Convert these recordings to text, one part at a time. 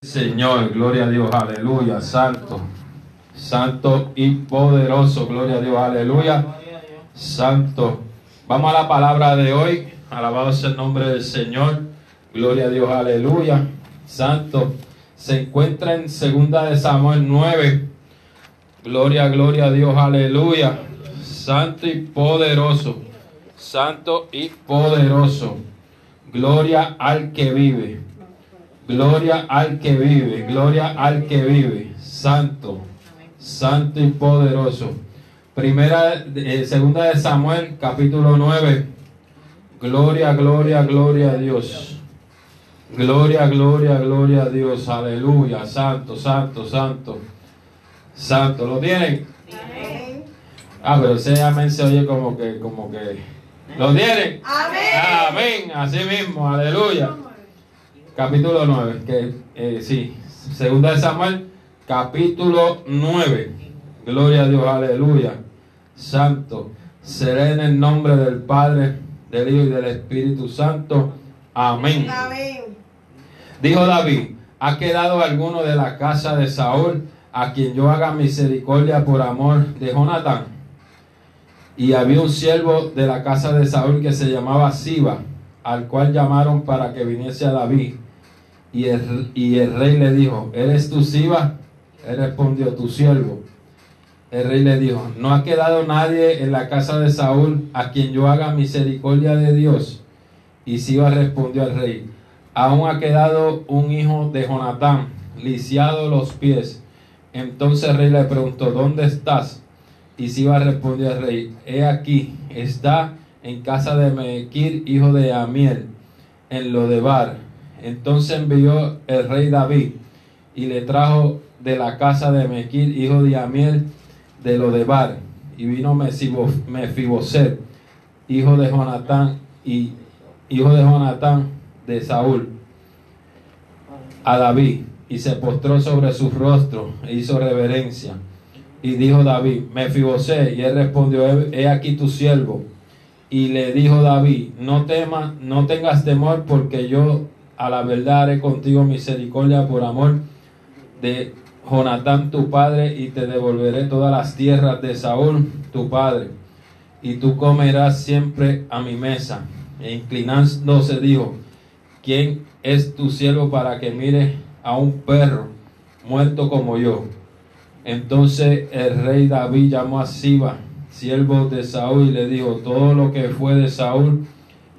Señor, gloria a Dios, aleluya, santo, santo y poderoso, gloria a Dios, aleluya, santo. Vamos a la palabra de hoy, alabado sea el nombre del Señor, gloria a Dios, aleluya, santo. Se encuentra en segunda de Samuel 9, gloria, gloria a Dios, aleluya, santo y poderoso, santo y poderoso, gloria al que vive. Gloria al que vive, gloria al que vive, santo, santo y poderoso. Primera, eh, segunda de Samuel, capítulo 9. Gloria, gloria, gloria a Dios. Gloria, gloria, gloria a Dios. Aleluya, santo, santo, santo. Santo, ¿lo tienen? Ah, pero ese amén se oye como que, como que. ¿Lo tienen? Amén. Amén, así mismo, aleluya capítulo 9, que eh, sí, segunda de Samuel, capítulo 9. Gloria a Dios, aleluya. Santo, seré en el nombre del Padre, del Hijo y del Espíritu Santo. Amén. Amén. Dijo David, ¿ha quedado alguno de la casa de Saúl a quien yo haga misericordia por amor de Jonatán? Y había un siervo de la casa de Saúl que se llamaba Siba, al cual llamaron para que viniese a David. Y el, y el rey le dijo, ¿eres tú Siba? Él respondió, tu siervo. El rey le dijo, ¿no ha quedado nadie en la casa de Saúl a quien yo haga misericordia de Dios? Y Siba respondió al rey, aún ha quedado un hijo de Jonatán, lisiado los pies. Entonces el rey le preguntó, ¿dónde estás? Y Siba respondió al rey, he aquí, está en casa de Mequir, hijo de Amiel, en Lodebar. Entonces envió el rey David y le trajo de la casa de Mequir, hijo de Amiel, de Lodebar. Y vino Mefiboset, hijo de Jonatán, y hijo de Jonatán de Saúl, a David, y se postró sobre su rostro e hizo reverencia. Y dijo David, Mefiboset, y él respondió, he aquí tu siervo. Y le dijo David, no temas, no tengas temor, porque yo a la verdad haré contigo misericordia por amor de Jonatán tu padre, y te devolveré todas las tierras de Saúl tu padre, y tú comerás siempre a mi mesa. E inclinándose dijo, ¿quién es tu siervo para que mire a un perro muerto como yo? Entonces el rey David llamó a Siba, siervo de Saúl, y le dijo, todo lo que fue de Saúl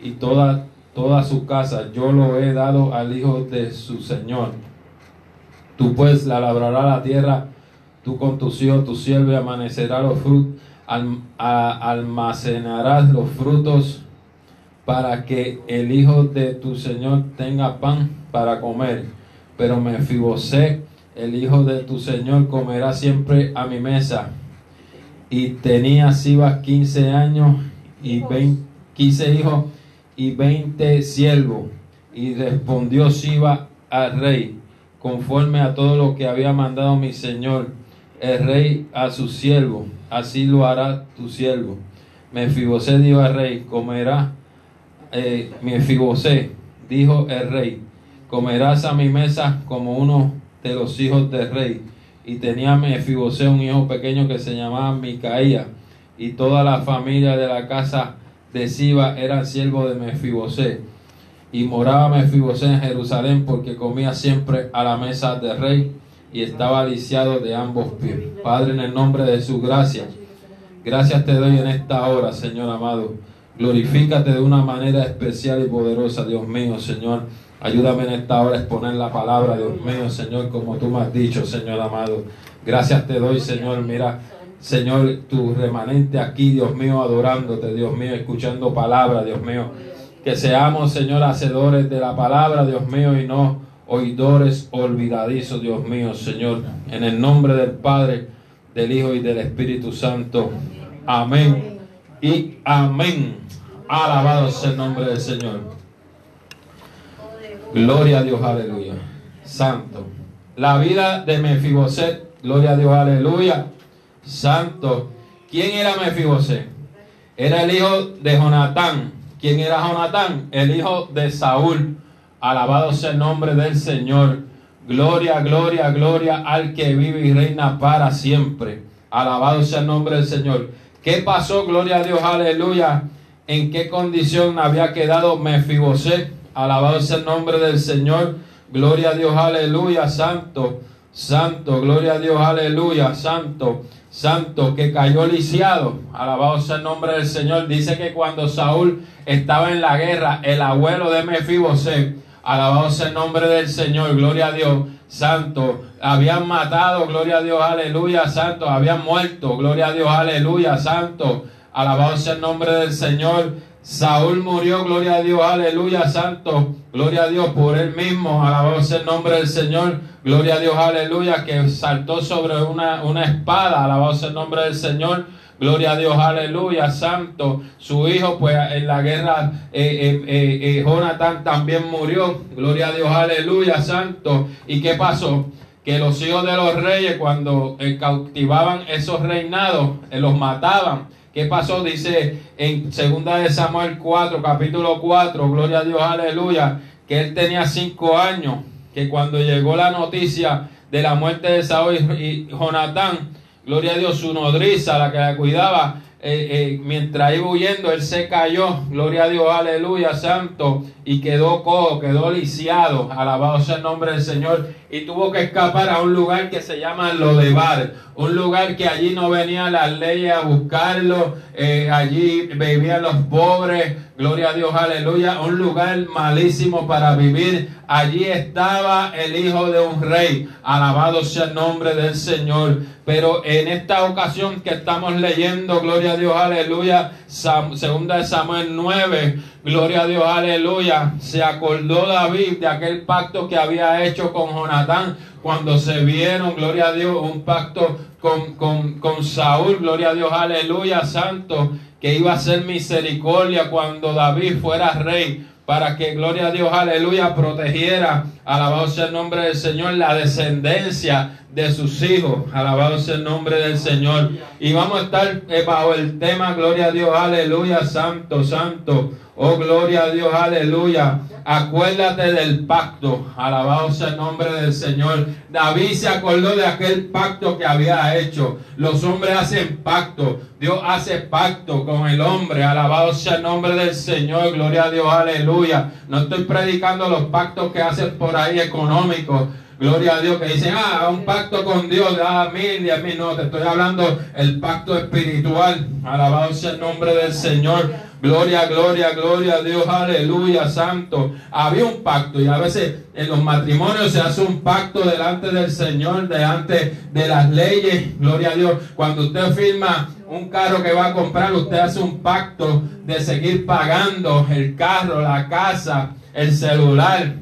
y toda, toda su casa, yo lo he dado al hijo de su señor. Tú pues la labrarás la tierra, tú con tus hijos, tu siervo, amanecerá los frutos, almacenarás los frutos para que el hijo de tu señor tenga pan para comer. Pero Mefibosé, el hijo de tu señor, comerá siempre a mi mesa. Y tenía Siba 15 años y 20, 15 hijos y 20 siervos. Y respondió Siba al rey, conforme a todo lo que había mandado mi señor, el rey a su siervo, así lo hará tu siervo. Mefibosé dijo al rey, comerá eh, dijo el rey, comerás a mi mesa como uno de los hijos del rey. Y tenía Mefibosé un hijo pequeño que se llamaba Micaía, y toda la familia de la casa de Siba eran siervos de Mefibosé. Y moraba Mefibosé en Jerusalén porque comía siempre a la mesa del rey y estaba lisiado de ambos pies. Padre, en el nombre de su gracia, gracias te doy en esta hora, Señor amado. Glorifícate de una manera especial y poderosa, Dios mío, Señor. Ayúdame en esta hora a exponer la palabra, Dios mío, Señor, como tú me has dicho, Señor amado. Gracias te doy, Señor. Mira, Señor, tu remanente aquí, Dios mío, adorándote, Dios mío, escuchando palabra, Dios mío. Que seamos, Señor, hacedores de la palabra, Dios mío, y no oidores olvidadizos, Dios mío, Señor. En el nombre del Padre, del Hijo y del Espíritu Santo. Amén. Y amén. Alabado sea el nombre del Señor. Gloria a Dios, aleluya. Santo. La vida de Mefiboset, gloria a Dios, aleluya. Santo. ¿Quién era Mefiboset? Era el hijo de Jonatán. ¿Quién era Jonatán? El hijo de Saúl. Alabado sea el nombre del Señor. Gloria, gloria, gloria al que vive y reina para siempre. Alabado sea el nombre del Señor. ¿Qué pasó? Gloria a Dios, aleluya. ¿En qué condición había quedado Mefiboset? Alabado sea el nombre del Señor. Gloria a Dios, aleluya, santo, santo, gloria a Dios, aleluya, santo, santo, que cayó lisiado. Alabado sea el nombre del Señor. Dice que cuando Saúl estaba en la guerra, el abuelo de Mefiboset, alabado sea el nombre del Señor, gloria a Dios, santo, habían matado, gloria a Dios, aleluya, santo, habían muerto, gloria a Dios, aleluya, santo, alabado sea el nombre del Señor. Saúl murió, gloria a Dios, aleluya, santo, gloria a Dios por él mismo, alabado sea el nombre del Señor, gloria a Dios, aleluya, que saltó sobre una, una espada, alabado sea el nombre del Señor, Gloria a Dios, aleluya, santo. Su hijo, pues en la guerra, eh, eh, eh, Jonathan también murió. Gloria a Dios, aleluya, santo. ¿Y qué pasó? Que los hijos de los reyes, cuando cautivaban esos reinados, los mataban. ¿Qué pasó? Dice en segunda de Samuel 4, capítulo 4, gloria a Dios, aleluya, que él tenía cinco años, que cuando llegó la noticia de la muerte de Saúl y Jonatán, Gloria a Dios, su nodriza, la que la cuidaba, eh, eh, mientras iba huyendo, él se cayó. Gloria a Dios, aleluya, santo. Y quedó cojo, quedó lisiado. Alabado sea el nombre del Señor. Y tuvo que escapar a un lugar que se llama Lodebar. Un lugar que allí no venían las leyes a buscarlo. Eh, allí vivían los pobres. Gloria a Dios, aleluya. Un lugar malísimo para vivir. Allí estaba el hijo de un rey. Alabado sea el nombre del Señor. Pero en esta ocasión que estamos leyendo, gloria a Dios, aleluya, segunda de Samuel 9, gloria a Dios, aleluya, se acordó David de aquel pacto que había hecho con Jonatán cuando se vieron, gloria a Dios, un pacto con, con, con Saúl, gloria a Dios, aleluya, santo, que iba a ser misericordia cuando David fuera rey para que, gloria a Dios, aleluya, protegiera, alabado sea el nombre del Señor, la descendencia de sus hijos, alabado sea el nombre del Señor. Y vamos a estar eh, bajo el tema, gloria a Dios, aleluya, santo, santo, oh gloria a Dios, aleluya. Acuérdate del pacto, alabado sea el nombre del Señor. David se acordó de aquel pacto que había hecho. Los hombres hacen pacto, Dios hace pacto con el hombre, alabado sea el nombre del Señor, gloria a Dios, aleluya. No estoy predicando los pactos que hacen por ahí económicos. Gloria a Dios que dicen, ah, un pacto con Dios, mil, diez mil. No, te estoy hablando el pacto espiritual. Alabado sea el nombre del Señor. Gloria, gloria, gloria a Dios, aleluya, santo. Había un pacto y a veces en los matrimonios se hace un pacto delante del Señor, delante de las leyes. Gloria a Dios. Cuando usted firma un carro que va a comprar, usted hace un pacto de seguir pagando el carro, la casa, el celular.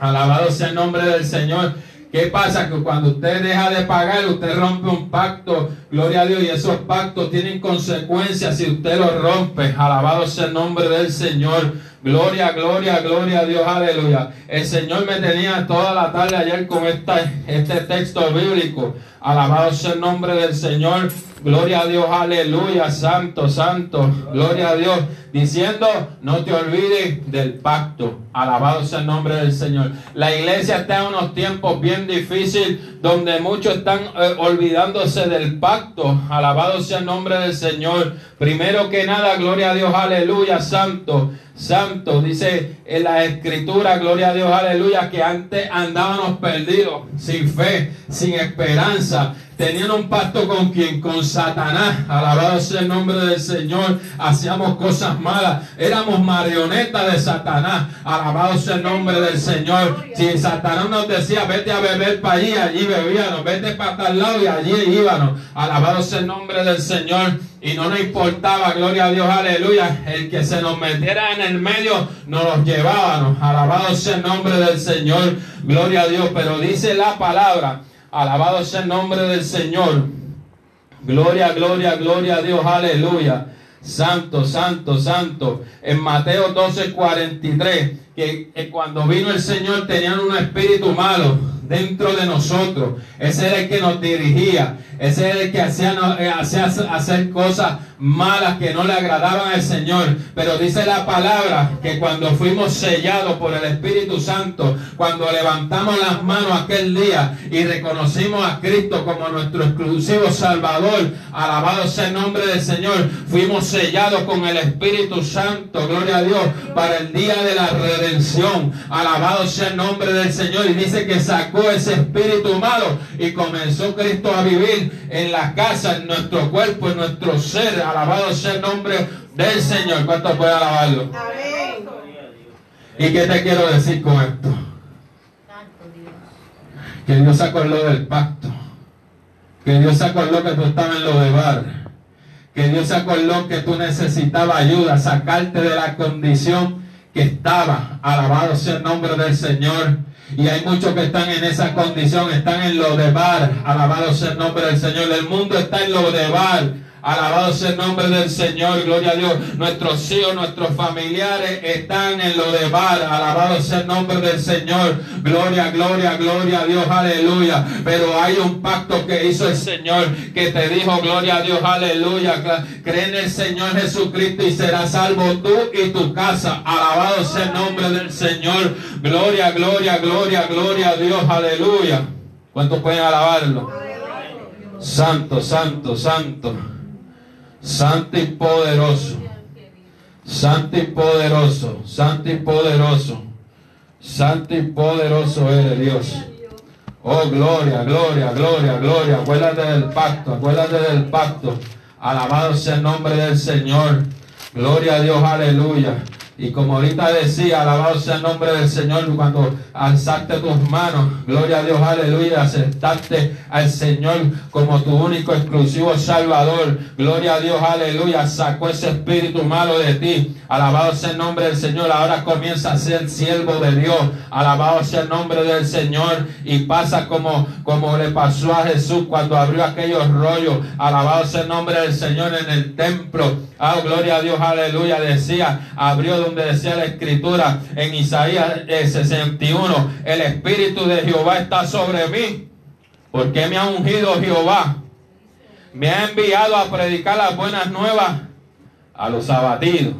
Alabado sea el nombre del Señor. ¿Qué pasa? Que cuando usted deja de pagar, usted rompe un pacto, gloria a Dios, y esos pactos tienen consecuencias si usted los rompe. Alabado sea el nombre del Señor. Gloria, gloria, gloria a Dios, aleluya. El Señor me tenía toda la tarde ayer con esta, este texto bíblico. Alabado sea el nombre del Señor. Gloria a Dios, aleluya, santo, santo, gloria a Dios, diciendo, no te olvides del pacto. Alabado sea el nombre del Señor. La iglesia está en unos tiempos bien difíciles donde muchos están eh, olvidándose del pacto. Alabado sea el nombre del Señor. Primero que nada, gloria a Dios, aleluya, santo, santo. Dice en la escritura, gloria a Dios, aleluya, que antes andábamos perdidos, sin fe, sin esperanza tenían un pacto con quien, con Satanás, alabado sea el nombre del Señor, hacíamos cosas malas, éramos marionetas de Satanás, alabado sea el nombre del Señor. Si Satanás nos decía, vete a beber para allí, allí bebíamos, vete para tal lado y allí íbamos, alabado sea el nombre del Señor. Y no nos importaba, gloria a Dios, aleluya. El que se nos metiera en el medio, nos los llevábamos. Alabado sea el nombre del Señor, gloria a Dios. Pero dice la palabra Alabado sea el nombre del Señor. Gloria, gloria, gloria a Dios. Aleluya. Santo, santo, santo. En Mateo 12, 43, que, cuando vino el Señor tenían un espíritu malo dentro de nosotros. Ese era el que nos dirigía. Ese era el que hacía, eh, hacía hacer cosas malas que no le agradaban al Señor. Pero dice la palabra que cuando fuimos sellados por el Espíritu Santo, cuando levantamos las manos aquel día y reconocimos a Cristo como nuestro exclusivo Salvador, alabado sea el nombre del Señor, fuimos sellados con el Espíritu Santo, gloria a Dios, para el día de la redención. Alabado sea el nombre del Señor. Y dice que sacó ese espíritu malo y comenzó Cristo a vivir en la casa, en nuestro cuerpo, en nuestro ser. Alabado sea el nombre del Señor. ¿Cuántos puede alabarlo? ¿Y qué te quiero decir con esto? Que Dios se acordó del pacto. Que Dios se acordó que tú estabas en lo de bar. Que Dios se acordó que tú necesitabas ayuda, sacarte de la condición que estaba. Alabado sea el nombre del Señor. Y hay muchos que están en esa condición, están en lo de bar. Alabado sea el nombre del Señor. El mundo está en lo de bar. Alabado sea el nombre del Señor, gloria a Dios. Nuestros hijos, nuestros familiares están en lo de bar. Alabado sea el nombre del Señor. Gloria, gloria, gloria a Dios, aleluya. Pero hay un pacto que hizo el Señor que te dijo, gloria a Dios, aleluya. Cree en el Señor Jesucristo y serás salvo tú y tu casa. Alabado sea el nombre del Señor. Gloria, gloria, gloria, gloria a Dios, aleluya. ¿Cuántos pueden alabarlo? Santo, santo, santo. Santo y poderoso. Santo y poderoso. Santo y poderoso. Santo y poderoso eres Dios. Oh, gloria, gloria, gloria, gloria. Acuérdate del pacto, acuérdate del pacto. Alabado sea el nombre del Señor. Gloria a Dios, aleluya. Y como ahorita decía, alabado sea el nombre del Señor, cuando alzaste tus manos, gloria a Dios, aleluya, aceptaste al Señor como tu único exclusivo Salvador, gloria a Dios, aleluya, sacó ese espíritu malo de ti, alabado sea el nombre del Señor, ahora comienza a ser siervo de Dios, alabado sea el nombre del Señor, y pasa como, como le pasó a Jesús cuando abrió aquellos rollos, alabado sea el nombre del Señor en el templo, ah, gloria a Dios, aleluya, decía, abrió donde decía la escritura en Isaías 61, eh, el Espíritu de Jehová está sobre mí, porque me ha ungido Jehová, me ha enviado a predicar las buenas nuevas a los abatidos.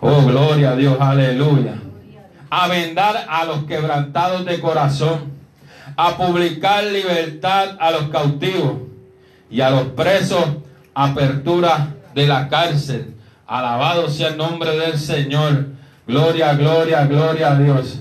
Oh, gloria a Dios, aleluya. A vendar a los quebrantados de corazón, a publicar libertad a los cautivos y a los presos, apertura de la cárcel Alabado sea el nombre del Señor. Gloria, gloria, gloria a Dios.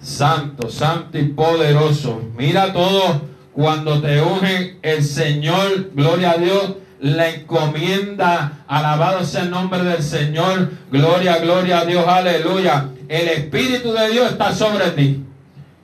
Santo, santo y poderoso. Mira todo cuando te unge el Señor. Gloria a Dios. La encomienda. Alabado sea el nombre del Señor. Gloria, gloria a Dios. Aleluya. El Espíritu de Dios está sobre ti.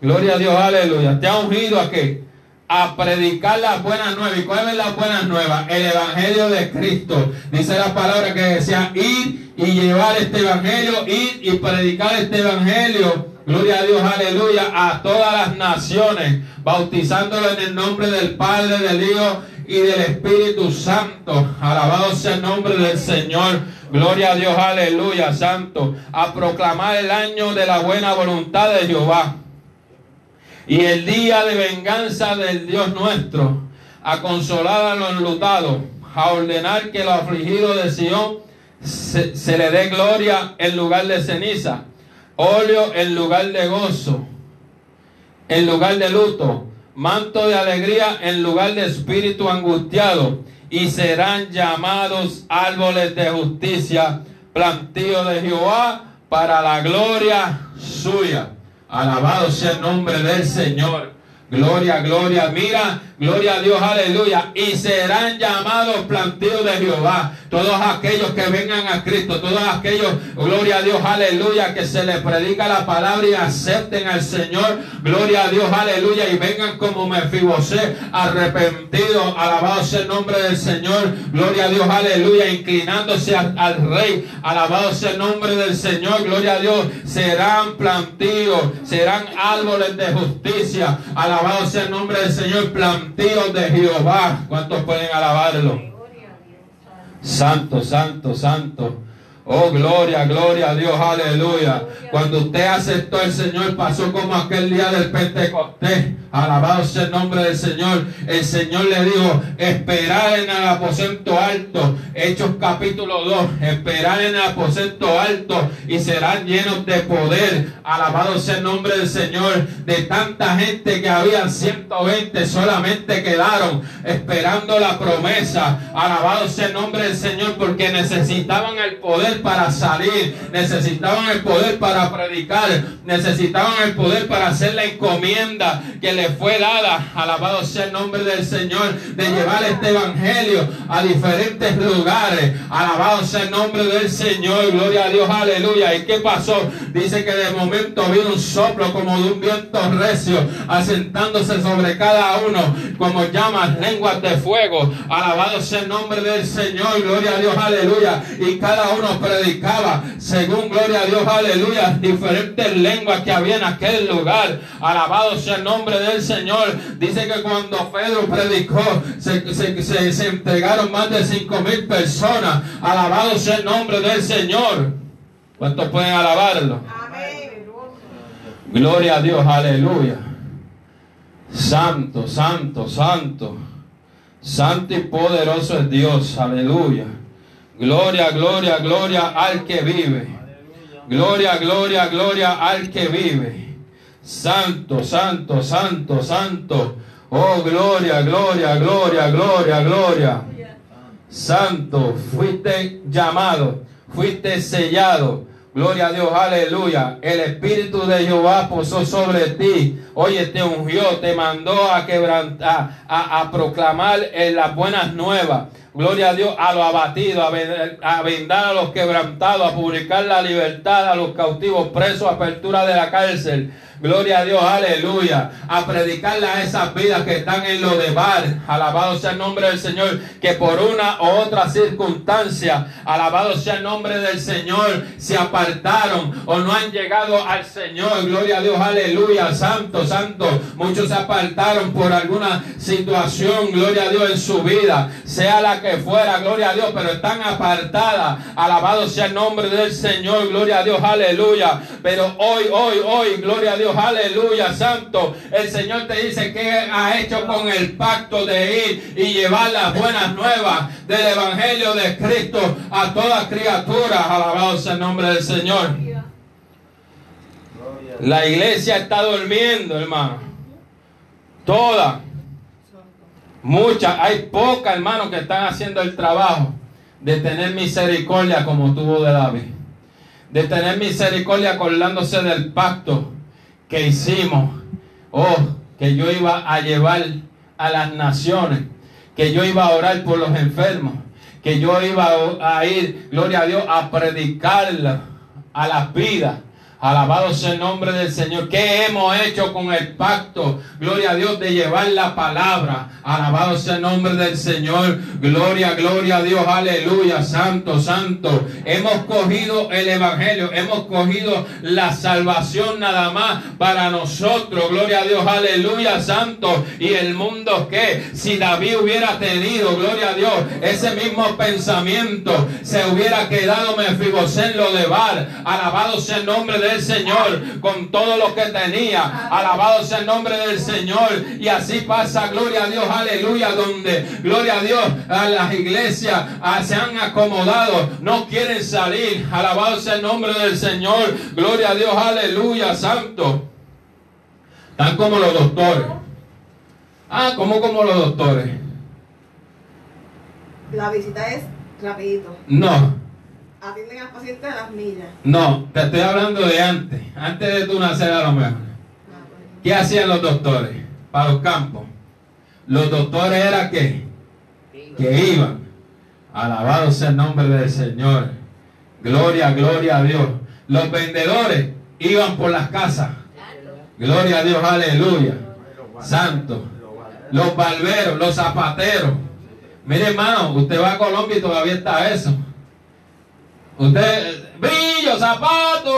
Gloria a Dios. Aleluya. Te ha ungido a qué? A predicar las buenas nuevas. ¿Y cuáles las buenas nuevas? El Evangelio de Cristo. Dice la palabra que decía ir y llevar este Evangelio, ir y predicar este Evangelio. Gloria a Dios, aleluya, a todas las naciones, bautizándolo en el nombre del Padre, del Hijo y del Espíritu Santo. Alabado sea el nombre del Señor. Gloria a Dios, aleluya, santo. A proclamar el año de la buena voluntad de Jehová y el día de venganza del Dios nuestro, a consolar a los enlutados, a ordenar que los afligidos de Sion se, se, le dé gloria en lugar de ceniza, óleo en lugar de gozo, en lugar de luto, manto de alegría en lugar de espíritu angustiado, y serán llamados árboles de justicia, plantío de Jehová para la gloria suya. Alabado sea el nombre del Señor. Gloria, gloria. Mira, Gloria a Dios, aleluya. Y serán llamados plantíos de Jehová. Todos aquellos que vengan a Cristo, todos aquellos, gloria a Dios, aleluya, que se les predica la palabra y acepten al Señor. Gloria a Dios, aleluya. Y vengan como Mefibosé, arrepentidos. Alabado sea el nombre del Señor. Gloria a Dios, aleluya. Inclinándose al, Rey. Alabado sea el nombre del Señor. Gloria a Dios. Serán plantíos, serán árboles de justicia. Alabado sea el nombre del Señor. Plantíos Dios de Jehová. ¿Cuántos pueden alabarlo? Santo, santo, santo. Oh, gloria, gloria a Dios, aleluya. Cuando usted aceptó el Señor, pasó como aquel día del Pentecostés. Alabado sea el nombre del Señor. El Señor le dijo, esperar en el aposento alto. Hechos capítulo 2. Esperar en el aposento alto y serán llenos de poder. Alabado sea el nombre del Señor. De tanta gente que habían 120 solamente quedaron esperando la promesa. Alabado sea el nombre del Señor porque necesitaban el poder para salir. Necesitaban el poder para predicar. Necesitaban el poder para hacer la encomienda que le fue dada, alabado sea el nombre del Señor, de llevar este evangelio a diferentes lugares. Alabado sea el nombre del Señor, gloria a Dios, aleluya. ¿Y qué pasó? Dice que de momento vino un soplo como de un viento recio, asentándose sobre cada uno, como llamas, lenguas de fuego. Alabado sea el nombre del Señor, gloria a Dios, aleluya. Y cada uno predicaba, según gloria a Dios, aleluya, diferentes lenguas que había en aquel lugar. Alabado sea el nombre del Señor. Dice que cuando Pedro predicó, se, entregaron más de cinco mil personas. Alabado sea el nombre del Señor. ¿Cuántos pueden alabarlo? Gloria a Dios, aleluya. Santo, santo, santo. Santo y poderoso es Dios, aleluya. Gloria, gloria, gloria al que vive. Gloria, gloria, gloria al que vive. Santo, santo, santo, santo. Oh, gloria, gloria, gloria, gloria, gloria. Santo, fuiste llamado, fuiste sellado. Gloria a Dios, aleluya. El Espíritu de Jehová posó sobre ti. Oye, te ungió, te mandó a quebrantar, a, proclamar en las buenas nuevas. Gloria a Dios, a los abatidos, a vendar a los quebrantados, a publicar la libertad a los cautivos presos, apertura de la cárcel Gloria a Dios, aleluya. A predicarle a esas vidas que están en lo de bar. Alabado sea el nombre del Señor. Que por una u otra circunstancia, alabado sea el nombre del Señor, se apartaron o no han llegado al Señor. Gloria a Dios, aleluya. Santo, santo. Muchos se apartaron por alguna situación, gloria a Dios, en su vida. Sea la que fuera, gloria a Dios, pero están apartadas. Alabado sea el nombre del Señor. Gloria a Dios, aleluya. Pero hoy, hoy, hoy, gloria a Dios aleluya, santo. El Señor te dice que ha hecho con el pacto de ir y llevar las buenas nuevas del Evangelio de Cristo a toda criatura. Alabado sea el nombre del Señor. La iglesia está durmiendo, hermano. Toda. Muchas. Hay pocas, hermanos, que están haciendo el trabajo de tener misericordia como tuvo de David. De tener misericordia acordándose del pacto que hicimos. Oh, que yo iba a llevar a las naciones, que yo iba a orar por los enfermos, que yo iba a ir, gloria a Dios, a predicar a las vidas Alabado sea el nombre del Señor. ¿Qué hemos hecho con el pacto? Gloria a Dios de llevar la palabra. Alabado sea el nombre del Señor. Gloria, gloria a Dios. Aleluya. Santo, santo. Hemos cogido el Evangelio. Hemos cogido la salvación nada más para nosotros. Gloria a Dios. Aleluya. Santo. Y el mundo que si David hubiera tenido, gloria a Dios, ese mismo pensamiento, se hubiera quedado Mefibosén lo de Bar. Alabado sea el nombre de Señor con todo lo que tenía. Alabado sea el nombre del Señor. Y así pasa, gloria a Dios, aleluya, donde, gloria a Dios, a las iglesias se han acomodado, no quieren salir. Alabado sea el nombre del Señor. Gloria a Dios, aleluya, santo. Tan como los doctores. Ah, como como los doctores. La visita es rapidito. No, atienden al paciente a las millas. No, te estoy hablando de antes, antes de tu nacer a lo mejor. ¿Qué hacían los doctores para los campos? Los doctores era que, que iban. Alabado sea el nombre del Señor. Gloria, gloria a Dios. Los vendedores iban por las casas. Gloria a Dios, aleluya. Santo. Los barberos, los zapateros. Mire hermano, usted va a Colombia y todavía está eso. Usted, brillo, zapato.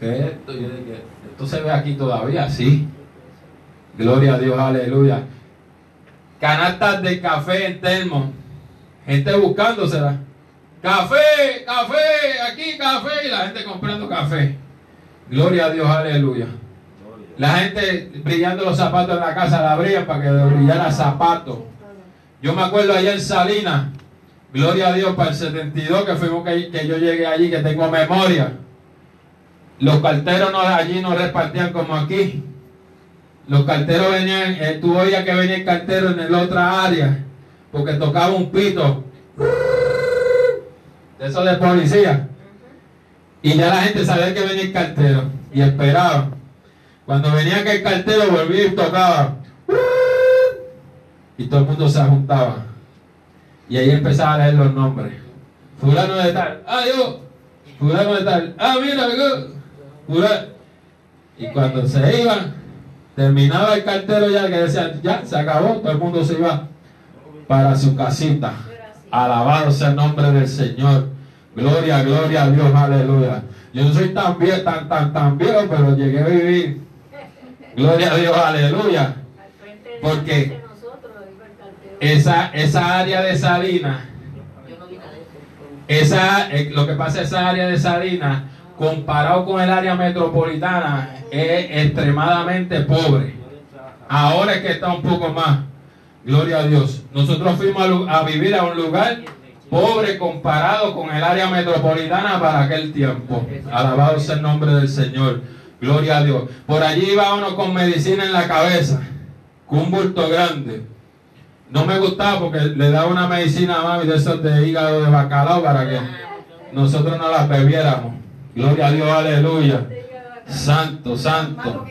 Esto se ve aquí todavía, sí. Gloria a Dios, aleluya. Canastas de café en termo. Gente buscándosela. Café, café, aquí café. Y la gente comprando café. Gloria a Dios, aleluya. La gente brillando los zapatos en la casa la abrían para que brillara zapatos. Yo me acuerdo allá en Salinas, gloria a Dios, para el 72 que fuimos que, que yo llegué allí, que tengo memoria. Los carteros no, allí no repartían como aquí. Los carteros venían, eh, tú oías que venía el cartero en la otra área, porque tocaba un pito. Eso de policía. Y ya la gente sabía que venía el cartero y esperaba. Cuando venía que el cartero volvía y tocaba. Y todo el mundo se juntaba. Y ahí empezaba a leer los nombres. Fulano de tal. Ah, yo. Fulano de tal. Ah, mira, yo. Fulano. Y cuando se iban, terminaba el cartero ya que decía, ya, se acabó. Todo el mundo se iba para su casita. Alabado sea el nombre del Señor. Gloria, gloria a Dios, aleluya. Yo no soy tan viejo, tan, tan, tan viejo, pero llegué a vivir. Gloria a Dios, aleluya. Porque esa, esa área de Salinas, esa, eh, lo que pasa esa área de Salinas, comparado con el área metropolitana, es extremadamente pobre. Ahora es que está un poco más. Gloria a Dios. Nosotros fuimos a, a vivir a un lugar pobre comparado con el área metropolitana para aquel tiempo. Alabado sea el nombre del Señor. Gloria a Dios. Por allí iba uno con medicina en la cabeza, con un bulto grande. No me gustaba porque le daba una medicina a mami de esos de hígado de bacalao para que nosotros no las bebiéramos. Gloria a Dios, aleluya. Santo, santo.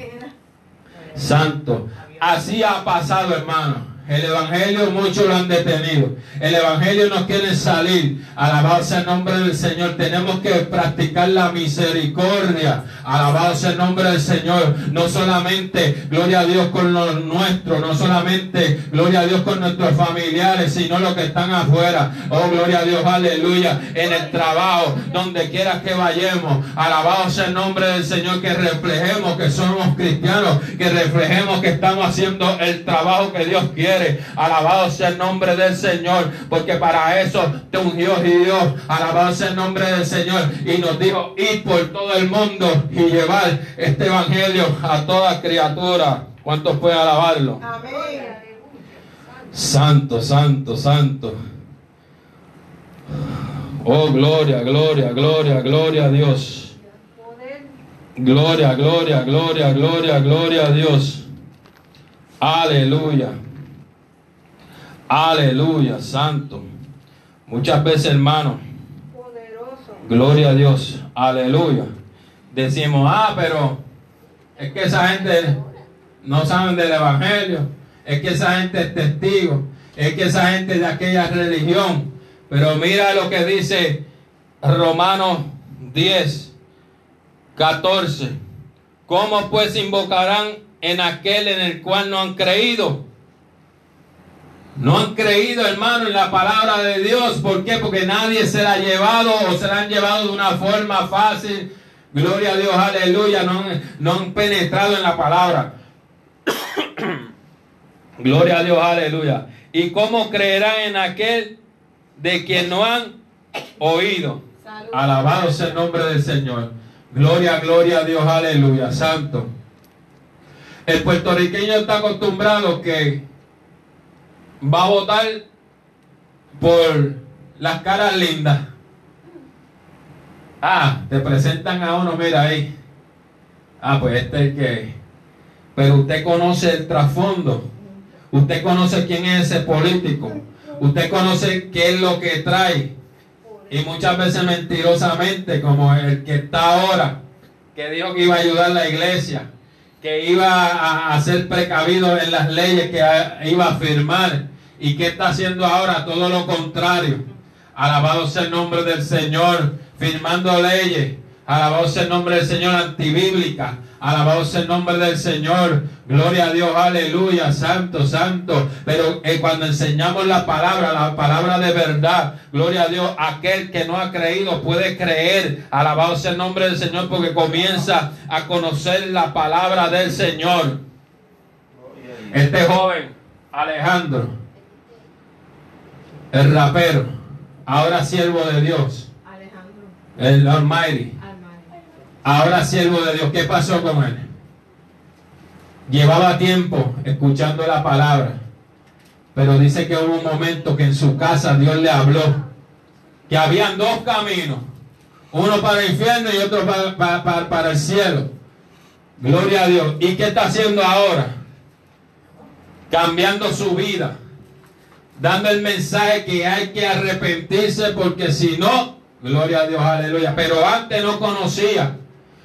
Santo. Así ha pasado, hermano. El Evangelio muchos lo han detenido. El Evangelio nos quiere salir. Alabado sea el nombre del Señor. Tenemos que practicar la misericordia. Alabado sea el nombre del Señor. No solamente, gloria a Dios con los nuestros. No solamente, gloria a Dios con nuestros familiares, sino los que están afuera. Oh, gloria a Dios, aleluya. En el trabajo, donde quiera que vayamos. Alabado sea el nombre del Señor. Que reflejemos que somos cristianos. Que reflejemos que estamos haciendo el trabajo que Dios quiere. Alabado sea el nombre del Señor. Porque para eso te ungió Dios. Alabado sea el nombre del Señor. Y nos dijo, ir por todo el mundo y llevar este evangelio a toda criatura. ¿Cuántos pueden alabarlo? Amén. Santo, santo, santo. Oh, gloria, gloria, gloria, gloria a Dios. Gloria, gloria, gloria, gloria, gloria a Dios. Aleluya. Aleluya, santo. Muchas veces, hermano, gloria a Dios. Aleluya. Decimos, ah, pero es que esa gente no saben del Evangelio. Es que esa gente es testigo. Es que esa gente es de aquella religión. Pero mira lo que dice Romanos 10, 14. ¿Cómo pues invocarán en aquel en el cual no han creído? No han creído, hermano, en la palabra de Dios. ¿Por qué? Porque nadie se la ha llevado o se la han llevado de una forma fácil. Gloria a Dios, aleluya. No, han- no han penetrado en la palabra. Gloria a Dios, aleluya. ¿Y cómo creerán en aquel de quien no han oído? Alabado sea el nombre del Señor. Gloria, gloria a Dios, aleluya, santo. El puertorriqueño está acostumbrado que va a votar por las caras lindas. Ah, te presentan a uno, mira ahí. Ah, pues este es el que. Pero usted conoce el trasfondo. Usted conoce quién es ese político. Usted conoce qué es lo que trae. Y muchas veces mentirosamente, como el que está ahora, que dijo que iba a ayudar a la iglesia, que iba a, ser precavido en las leyes que iba a firmar. ¿Y que está haciendo ahora? Todo lo contrario. Alabado sea el nombre del Señor, firmando leyes. Alabado sea el nombre del Señor antibíblica. Alabado sea el nombre del Señor. Gloria a Dios, aleluya, santo, santo. Pero eh, cuando enseñamos la palabra, la palabra de verdad, gloria a Dios, aquel que no ha creído puede creer. Alabado sea el nombre del Señor porque comienza a conocer la palabra del Señor. Este joven, Alejandro, el rapero, ahora siervo de Dios, Alejandro. el Almighty, ahora siervo de Dios. ¿Qué pasó con él? Llevaba tiempo escuchando la palabra, pero dice que hubo un momento que en su casa Dios le habló, que habían dos caminos, uno para el infierno y otro para, para- para- para el cielo. Gloria a Dios. ¿Y qué está haciendo ahora? Cambiando su vida, dando el mensaje que hay que arrepentirse porque si no, gloria a Dios, aleluya. Pero antes no conocía.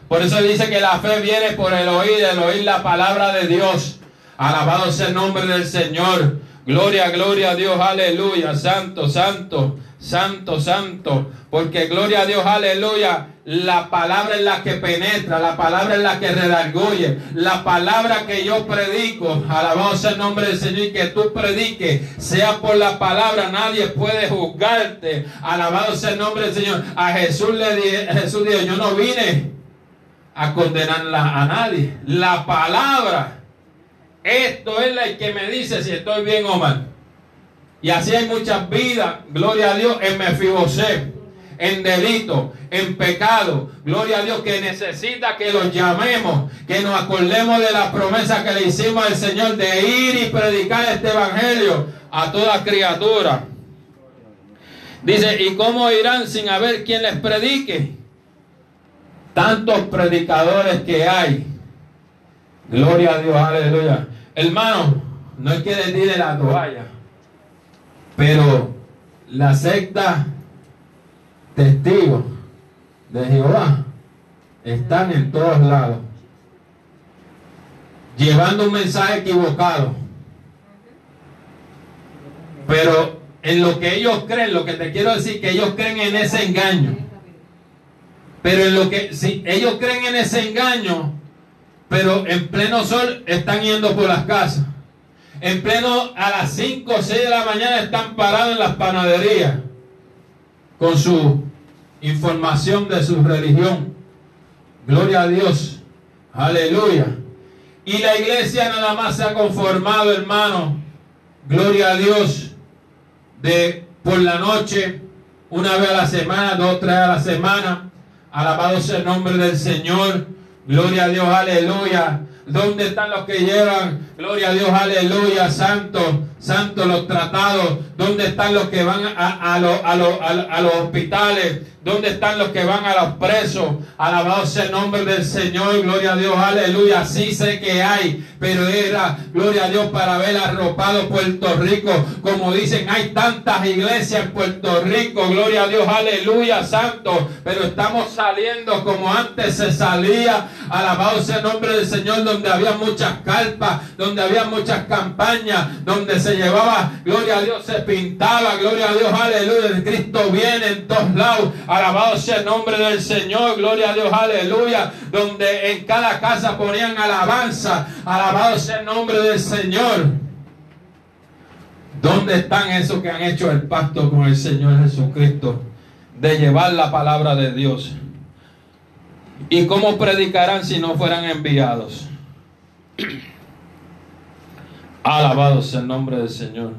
Por eso dice que la fe viene por el oír, el oír la palabra de Dios. Alabado sea el nombre del Señor. Gloria, gloria a Dios, aleluya. Santo, santo, santo, santo. Porque gloria a Dios, aleluya. La palabra es la que penetra, la palabra es la que redarguye, la palabra que yo predico, alabado sea el nombre del Señor y que tú prediques, sea por la palabra, nadie puede juzgarte, alabado sea el nombre del Señor. A Jesús le di- Jesús dijo, yo no vine a condenarla a nadie. La palabra, esto es la que me dice si estoy bien o mal. Y así hay muchas vidas, gloria a Dios, en Mefiboset, en delito, en pecado, gloria a Dios, que necesita que los llamemos, que nos acordemos de la promesa que le hicimos al Señor de ir y predicar este evangelio a toda criatura. Dice, ¿y cómo irán sin haber quien les predique? tantos predicadores que hay. Gloria a Dios, aleluya. Hermano, no es que le tire la toalla, pero la secta testigos de Jehová están en todos lados, llevando un mensaje equivocado. Pero en lo que ellos creen, lo que te quiero decir, que ellos creen en ese engaño. Pero en lo que, si ellos creen en ese engaño, pero en pleno sol están yendo por las casas. En pleno, a las 5 o 6 de la mañana están parados en las panaderías con su información de su religión. Gloria a Dios. Aleluya. Y la iglesia nada más se ha conformado, hermano. Gloria a Dios. De por la noche, una vez a la semana, dos, tres a la semana. Alabado sea el nombre del Señor. Gloria a Dios, aleluya. ¿Dónde están los que llevan? Gloria a Dios, aleluya, santo, santo, los tratados. ¿Dónde están los que van a, a, los- a a- a los hospitales? ¿Dónde están los que van a los presos? Alabado sea el nombre del Señor, gloria a Dios, aleluya. Sí sé que hay, pero era, gloria a Dios, para ver arropado Puerto Rico. Como dicen, hay tantas iglesias en Puerto Rico, gloria a Dios, aleluya, santo. Pero estamos saliendo como antes se salía, alabado sea el nombre del Señor, donde había muchas carpas, donde había muchas campañas, donde se llevaba, gloria a Dios, se pintaba, gloria a Dios, aleluya. El Cristo viene en todos lados, alabado sea el nombre del Señor, gloria a Dios, aleluya. Donde en cada casa ponían alabanza, alabado sea el nombre del Señor. ¿Dónde están esos que han hecho el pacto con el Señor Jesucristo de llevar la palabra de Dios? ¿Y cómo predicarán si no fueran enviados? Alabado sea el nombre del Señor.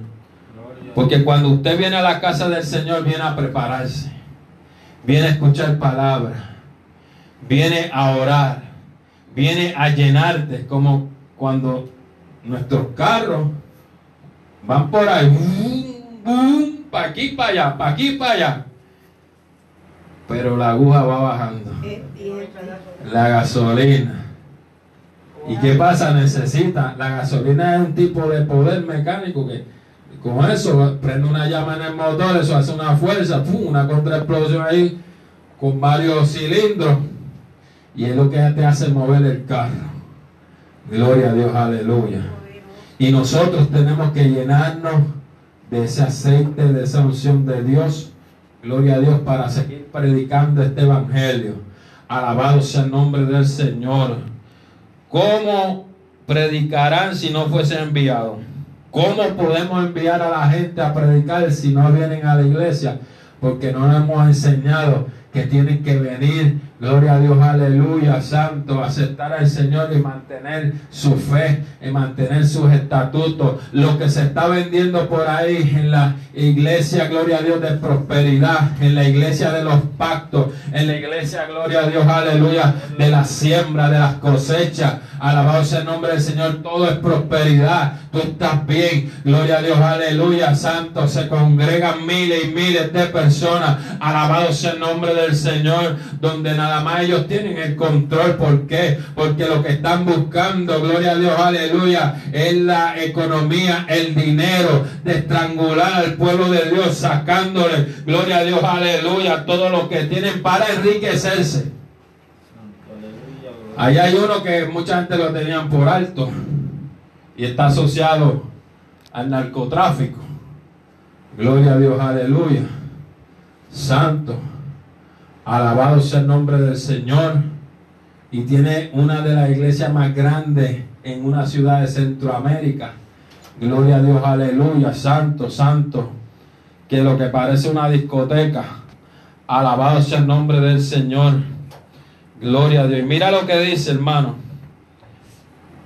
Porque cuando usted viene a la casa del Señor, viene a prepararse, viene a escuchar palabra, viene a orar, viene a llenarte, como cuando nuestros carros van por ahí, boom, boom, pa' aquí, para allá, pa' aquí, para allá. Pero la aguja va bajando la gasolina. ¿Y qué pasa? Necesita, la gasolina es un tipo de poder mecánico que con eso prende una llama en el motor, eso hace una fuerza, ¡pum! una contraexplosión ahí con varios cilindros y es lo que te hace mover el carro. Gloria a Dios, aleluya. Y nosotros tenemos que llenarnos de ese aceite, de esa unción de Dios. Gloria a Dios para seguir predicando este evangelio. Alabado sea el nombre del Señor. ¿Cómo predicarán si no fuesen enviados? ¿Cómo podemos enviar a la gente a predicar si no vienen a la iglesia? Porque no hemos enseñado que tienen que venir, Gloria a Dios, aleluya, santo, aceptar al Señor y mantener su fe, y mantener sus estatutos. Lo que se está vendiendo por ahí en la iglesia, gloria a Dios, de prosperidad, en la iglesia de los pactos, en la iglesia, gloria a Dios, aleluya, de la siembra, de las cosechas. Alabado sea el nombre del Señor, todo es prosperidad. Tú estás bien, gloria a Dios, aleluya, santo. Se congregan miles y miles de personas. Alabado sea el nombre del Señor, donde nada más ellos tienen el control. ¿Por qué? Porque lo que están buscando, gloria a Dios, aleluya, es la economía, el dinero, de estrangular al pueblo de Dios, sacándole, gloria a Dios, aleluya, todo lo que tienen para enriquecerse. Ahí hay uno que mucha gente lo tenían por alto y está asociado al narcotráfico. Gloria a Dios, aleluya. Santo. Alabado sea el nombre del Señor. Y tiene una de las iglesias más grandes en una ciudad de Centroamérica. Gloria a Dios, aleluya. Santo, santo. Que lo que parece una discoteca. Alabado sea el nombre del Señor. Gloria a Dios. Mira lo que dice, hermano.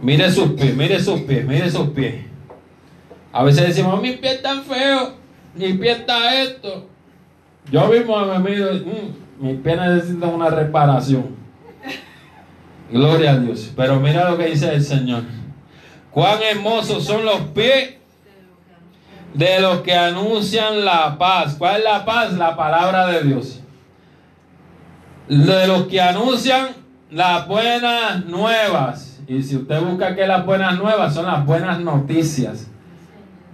Mire sus pies, mire sus pies, mire sus pies. A veces decimos, mis pies están feos, mi pie está esto. Yo mismo me miro, mm, mis pies necesitan una reparación. Gloria a Dios. Pero mira lo que dice el Señor. Cuán hermosos son los pies de los que anuncian la paz. ¿Cuál es la paz? La palabra de Dios. De los que anuncian las buenas nuevas. Y si usted busca que las buenas nuevas son las buenas noticias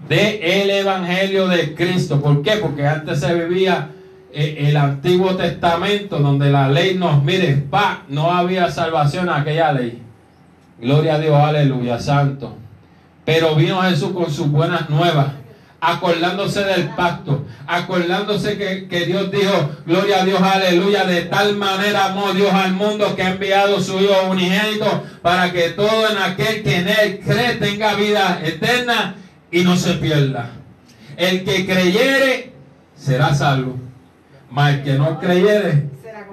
de el evangelio de Cristo. ¿Por qué? Porque antes se vivía eh, el Antiguo Testamento donde la ley nos mire, pa, no había salvación a aquella ley. Gloria a Dios, aleluya, santo. Pero vino Jesús con sus buenas nuevas, acordándose del pacto, acordándose que, que, Dios dijo, gloria a Dios, aleluya, de tal manera amó Dios al mundo que ha enviado su Hijo unigénito para que todo en aquel que en él cree tenga vida eterna y no se pierda. El que creyere será salvo, mas el que no creyere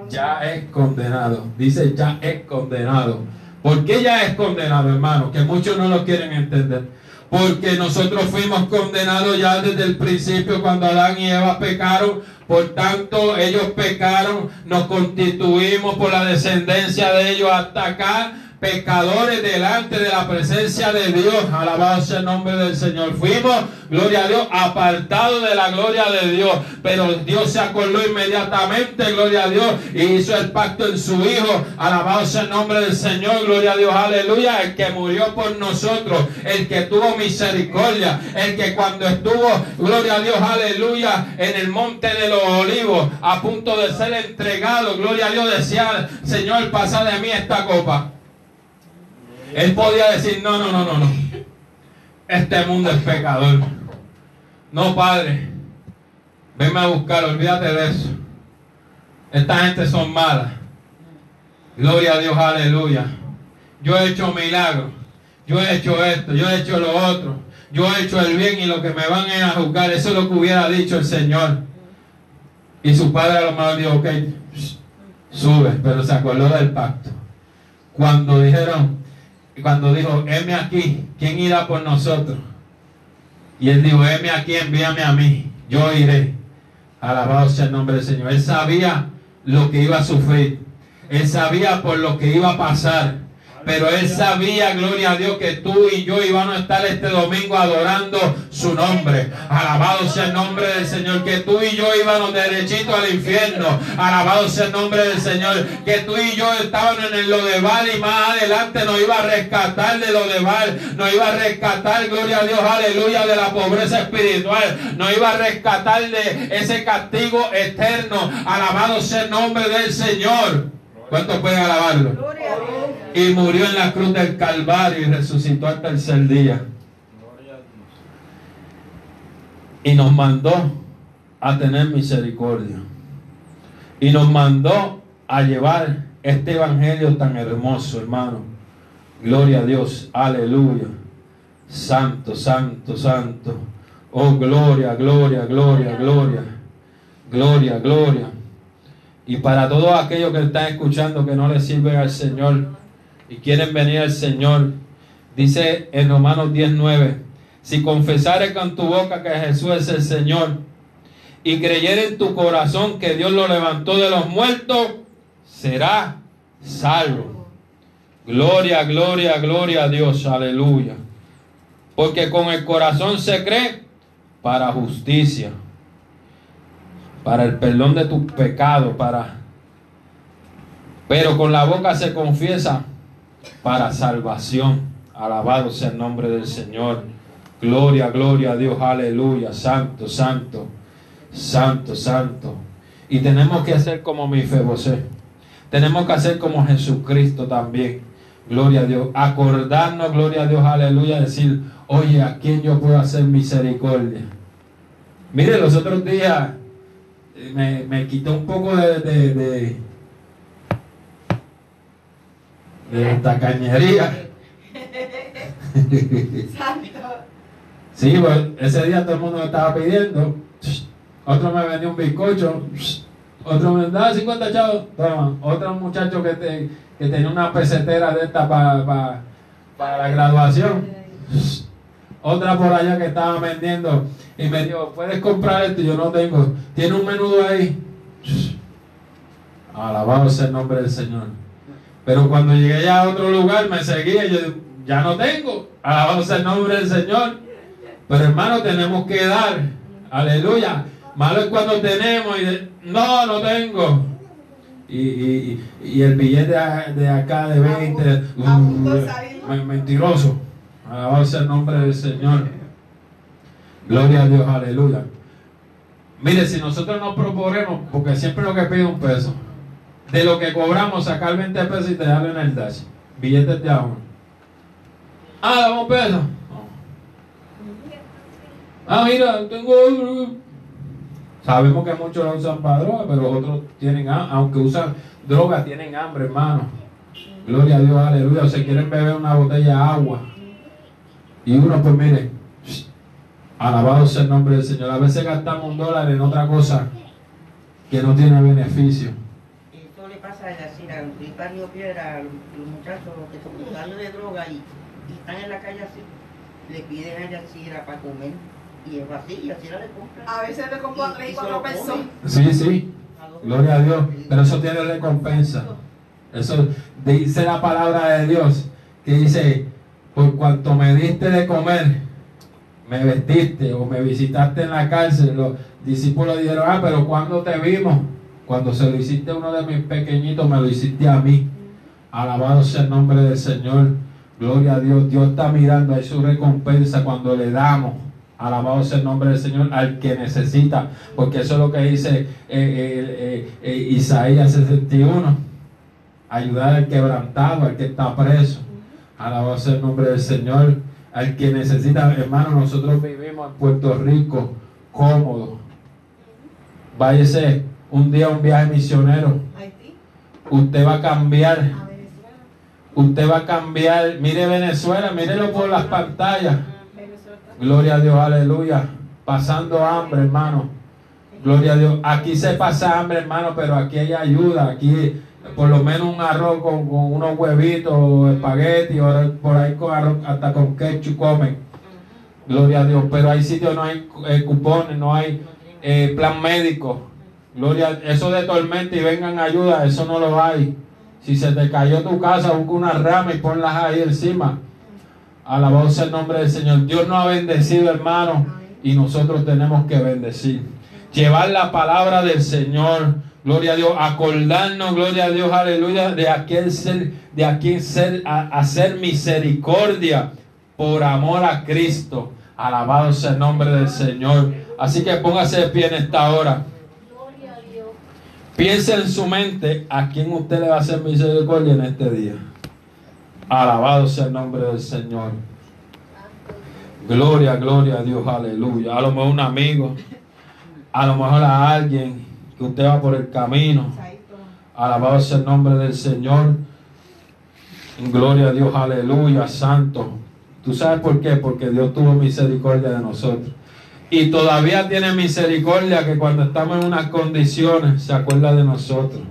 ya es condenado. Dice ya es condenado. ¿Por qué ya es condenado, hermano? Que muchos no lo quieren entender. Porque nosotros fuimos condenados ya desde el principio cuando Adán y Eva pecaron. Por tanto, ellos pecaron, nos constituimos por la descendencia de ellos hasta acá pecadores delante de la presencia de Dios. Alabado sea el nombre del Señor. Fuimos, gloria a Dios, apartados de la gloria de Dios. Pero Dios se acordó inmediatamente, gloria a Dios, y hizo el pacto en su Hijo. Alabado sea el nombre del Señor, gloria a Dios, aleluya. El que murió por nosotros, el que tuvo misericordia, el que cuando estuvo, gloria a Dios, aleluya, en el monte de los olivos, a punto de ser entregado, gloria a Dios, decía, Señor, pasa de mí esta copa. Él podía decir, no, no, no, no, no. Este mundo es pecador. No, Padre. Venme a buscar, olvídate de eso. Esta gente son malas. Gloria a Dios, aleluya. Yo he hecho milagros. Yo he hecho esto, yo he hecho lo otro. Yo he hecho el bien y lo que me van a juzgar. Eso es lo que hubiera dicho el Señor. Y su padre a lo mejor dijo, ok, sube, pero se acordó del pacto. Cuando dijeron, cuando dijo, heme aquí, ¿quién irá por nosotros? Y él dijo, heme aquí, envíame a mí, yo iré. Alabado sea el nombre del Señor. Él sabía lo que iba a sufrir. Él sabía por lo que iba a pasar. Pero él sabía, gloria a Dios, que tú y yo íbamos a estar este domingo adorando su nombre. Alabado sea el nombre del Señor. Que tú y yo íbamos derechito al infierno. Alabado sea el nombre del Señor. Que tú y yo estábamos en el Lodeval y más adelante nos iba a rescatar de Lodeval. Nos iba a rescatar, gloria a Dios, aleluya, de la pobreza espiritual. Nos iba a rescatar de ese castigo eterno. Alabado sea el nombre del Señor. ¿Cuántos pueden alabarlo? Y murió en la cruz del Calvario y resucitó al tercer día. Y nos mandó a tener misericordia. Y nos mandó a llevar este evangelio tan hermoso, hermano. Gloria a Dios. Aleluya. Santo, santo, santo. Oh, gloria, gloria, gloria, gloria. Gloria, gloria. Y para todos aquellos que están escuchando que no le sirven al Señor y quieren venir al Señor, dice en Romanos 19, si confesares con tu boca que Jesús es el Señor y creyeres en tu corazón que Dios lo levantó de los muertos, será salvo. Gloria, gloria, gloria a Dios, aleluya. Porque con el corazón se cree para justicia, para el perdón de tus pecados, para... Pero con la boca se confiesa para salvación. Alabado sea el nombre del Señor. Gloria, gloria a Dios, aleluya. Santo, santo, santo, santo. Y tenemos que hacer como mi Febosé. Tenemos que hacer como Jesucristo también. Gloria a Dios. Acordarnos, gloria a Dios, aleluya. Decir, oye, ¿a quién yo puedo hacer misericordia? Mire, los otros días me, me quitó un poco de, de, de, de tacañería. Santo. Sí, pues ese día todo el mundo me estaba pidiendo. Otro me vendió un bizcocho. Otro me daba 50 chavos. Toma. Otro muchacho que, te- que tenía una pesetera de esta para para la graduación. Otra por allá que estaba vendiendo. Y me dijo, ¿puedes comprar esto? Y yo no tengo. ¿Tiene un menudo ahí? Alabado sea el nombre del Señor. Pero cuando llegué ya a otro lugar me seguía y yo ya no tengo. Alabado sea el nombre del Señor. Pero hermano, tenemos que dar. Aleluya. Malo es cuando tenemos y de- no, no tengo. Y, y- y el billete de acá de 20, A punto de salir. uh, mentiroso. Alabado sea el nombre del Señor. Gloria a Dios, aleluya. Mire, si nosotros nos proponemos, porque siempre lo que pide un peso, de lo que cobramos, sacar 20 pesos y te darle en el dash. Billetes de agua. Ah, dame un peso. No. Ah, mira, tengo otro. Sabemos que muchos lo usan para droga, pero otros tienen, aunque usan droga, tienen hambre, hermano. Gloria a Dios, aleluya. O se quieren beber una botella de agua. Y uno, pues mire, alabado sea el nombre del Señor. A veces gastamos un dólar en otra cosa que no tiene beneficio. Eso le pasa a decir a los Río Piedra, a los, los muchachos que son usuarios de droga y, y están en la calle así, le piden a Yacira para comer y es y Yacira le compra. A veces le compro a tres y cuatro pesos. Sí, sí. Gloria a Dios. Pero eso tiene recompensa. Eso dice la palabra de Dios que dice, por cuanto me diste de comer, me vestiste o me visitaste en la cárcel, los discípulos dijeron, ah, pero cuando te vimos, cuando se lo hiciste a uno de mis pequeñitos, me lo hiciste a mí. Alabado sea el nombre del Señor. Gloria a Dios. Dios está mirando, hay su recompensa cuando le damos. Alabado sea el nombre del Señor al que necesita. Porque eso es lo que dice eh, eh, eh, eh, Isaías 61. Ayudar al quebrantado, al que está preso. Alabado sea el nombre del Señor. Al que necesita, hermano, nosotros vivimos en Puerto Rico cómodo. Váyase un día a un viaje misionero. Usted va a cambiar. Usted va a cambiar. Mire Venezuela, mírelo por las pantallas. Gloria a Dios, aleluya. Pasando hambre, hermano. Gloria a Dios. Aquí se pasa hambre, hermano, pero aquí hay ayuda. Aquí por lo menos un arroz con, con unos huevitos, espagueti, ahora por ahí con arroz, hasta con ketchup comen. Gloria a Dios. Pero hay sitios, no hay eh, cupones, no hay eh, plan médico. Gloria, eso de tormenta y vengan ayuda, eso no lo hay. Si se te cayó tu casa, busca una rama y ponlas ahí encima. Alabado sea el nombre del Señor. Dios nos ha bendecido, hermano, y nosotros tenemos que bendecir. Llevar la palabra del Señor, gloria a Dios, acordarnos, gloria a Dios, aleluya, de aquel ser, de aquel ser, a- hacer misericordia por amor a Cristo. Alabado sea el nombre del Señor. Así que póngase de pie en esta hora. Piense en su mente a quién usted le va a hacer misericordia en este día. Alabado sea el nombre del Señor. Gloria, gloria a Dios, aleluya. A lo mejor un amigo, a lo mejor a alguien que usted va por el camino. Alabado sea el nombre del Señor. Gloria a Dios, aleluya, santo. ¿Tú sabes por qué? Porque Dios tuvo misericordia de nosotros. Y todavía tiene misericordia que cuando estamos en unas condiciones se acuerda de nosotros.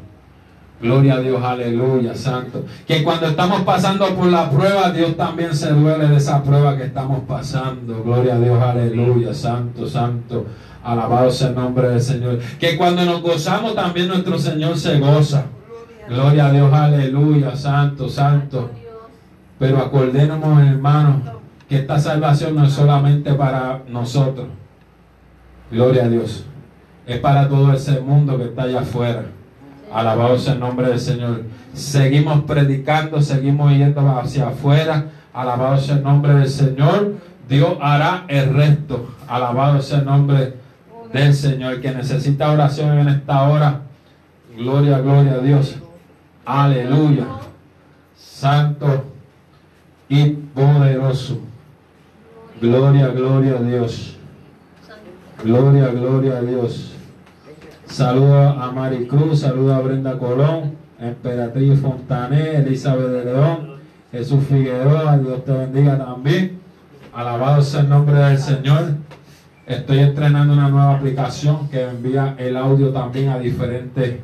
Gloria a Dios, aleluya, santo. Que cuando estamos pasando por la prueba, Dios también se duele de esa prueba que estamos pasando. Gloria a Dios, aleluya, santo, santo. Alabado sea el nombre del Señor. Que cuando nos gozamos, también nuestro Señor se goza. Gloria a Dios, aleluya, santo, santo. Pero acordémonos, hermanos, que esta salvación no es solamente para nosotros. Gloria a Dios. Es para todo ese mundo que está allá afuera. Alabado sea el nombre del Señor. Seguimos predicando, seguimos yendo hacia afuera. Alabado sea el nombre del Señor. Dios hará el resto. Alabado sea el nombre del Señor. Que necesita oración en esta hora. Gloria, gloria a Dios. Aleluya. Santo y poderoso. Gloria, gloria a Dios. Gloria, gloria a Dios. Saludo a Maricruz, saludo a Brenda Colón, Emperatriz Fontané, Elizabeth de León, Jesús Figueroa, Dios te bendiga también. Alabado sea el nombre del Señor. Estoy estrenando una nueva aplicación que envía el audio también a diferentes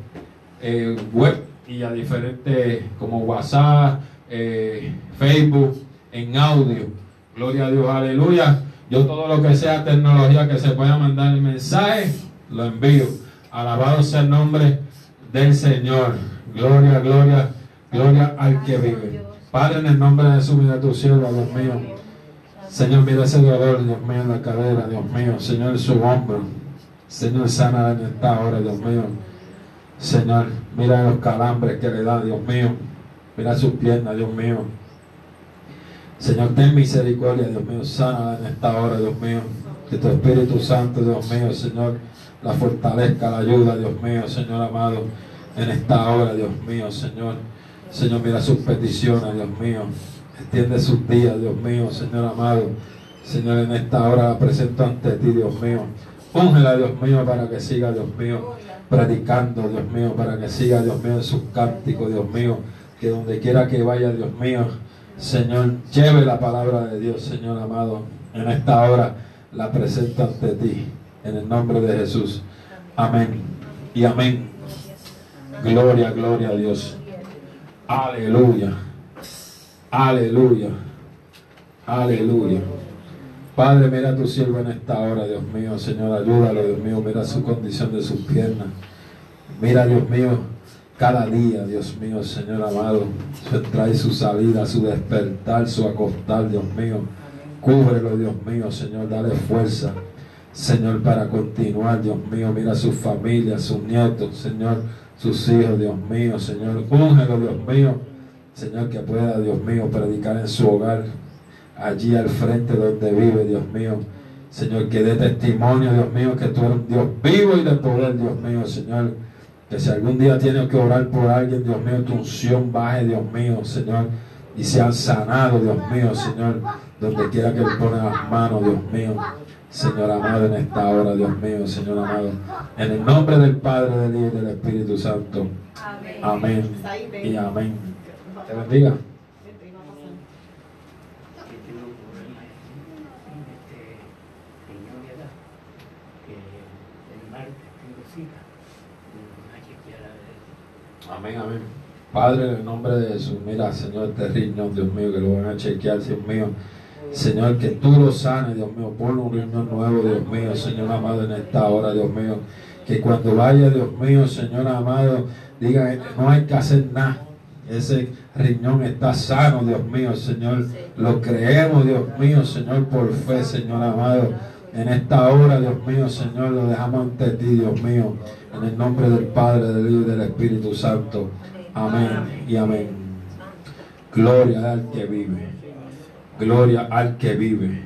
eh, web y a diferentes como WhatsApp, eh, Facebook, en audio. Gloria a Dios, aleluya. Yo todo lo que sea tecnología que se pueda mandar el mensaje, lo envío. Alabado sea el nombre del Señor. Gloria, gloria, gloria al que vive. Padre, en el nombre de Jesús, mira tu siervo, Dios mío. Señor, mira ese dolor, Dios mío, en la cadera, Dios mío. Señor, en su hombro. Señor, sana en esta hora, Dios mío. Señor, mira los calambres que le da, Dios mío. Mira sus piernas, Dios mío. Señor, ten misericordia, Dios mío. Sana en esta hora, Dios mío. Que tu Espíritu Santo, Dios mío, Señor, la fortalezca, la ayuda, Dios mío, Señor amado, en esta hora, Dios mío, Señor. Señor, mira sus peticiones, Dios mío. Extiende sus días, Dios mío, Señor amado. Señor, en esta hora la presento ante ti, Dios mío. Úngela, Dios mío, para que siga, Dios mío, predicando, Dios mío, para que siga, Dios mío, en sus cánticos, Dios mío. Que donde quiera que vaya, Dios mío, Señor, lleve la palabra de Dios, Señor amado. En esta hora la presento ante ti. En el nombre de Jesús. Amén. Y amén. Gloria, gloria a Dios. Aleluya. Aleluya. Aleluya. Padre, mira a tu siervo en esta hora, Dios mío. Señor, ayúdalo, Dios mío. Mira su condición de sus piernas. Mira, Dios mío, cada día, Dios mío, Señor amado. Trae su salida, su despertar, su acostar, Dios mío. Cúbrelo, Dios mío, Señor. Dale fuerza. Señor, para continuar, Dios mío, mira su familia, sus nietos, Señor, sus hijos, Dios mío, Señor, úngelo, Dios mío, Señor, que pueda, Dios mío, predicar en su hogar, allí al frente donde vive, Dios mío, Señor, que dé testimonio, Dios mío, que tú eres un Dios vivo y de poder, Dios mío, Señor, que si algún día tienes que orar por alguien, Dios mío, tu unción baje, Dios mío, Señor, y sean sanados, Dios mío, Señor, donde quiera que le ponga las manos, Dios mío. Señor amado, en esta hora, Dios mío, Señor amado, en el nombre del Padre, del Hijo y del Espíritu Santo. Amén y amén. Te bendiga. Amén, amén. Padre, en el nombre de Jesús, mira, Señor, este riñón, Dios mío, que lo van a chequear, Dios mío. Señor, que tú lo sanes, Dios mío, ponle un riñón nuevo, Dios mío, Señor amado, en esta hora, Dios mío. Que cuando vaya, Dios mío, Señor amado, diga, no hay que hacer nada. Ese riñón está sano, Dios mío, Señor. Lo creemos, Dios mío, Señor, por fe, Señor amado. En esta hora, Dios mío, Señor, lo dejamos ante ti, Dios mío. En el nombre del Padre, del Hijo y del Espíritu Santo. Amén y amén. Gloria al que vive. Gloria al que vive.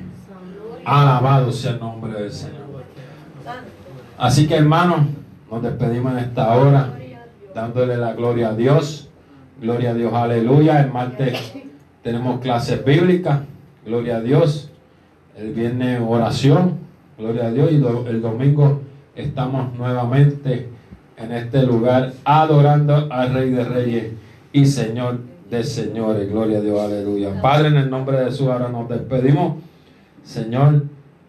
Alabado sea el nombre del Señor. Así que hermanos, nos despedimos en esta hora, dándole la gloria a Dios. Gloria a Dios, aleluya. El martes tenemos clases bíblicas. Gloria a Dios. El viernes oración. Gloria a Dios. Y el domingo estamos nuevamente en este lugar adorando al Rey de Reyes y Señor de Señores. Gloria a Dios, aleluya. Padre, en el nombre de Jesús ahora nos despedimos. Señor,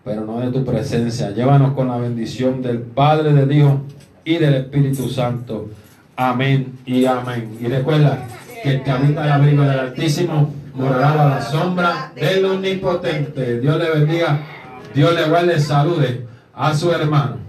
pero no de tu presencia. Llévanos con la bendición del Padre, del Hijo y del Espíritu Santo. Amén y amén. Y recuerda que el que habita el abrigo del Altísimo morará a la sombra del Omnipotente. Dios le bendiga, Dios le guarde, salude a su hermano.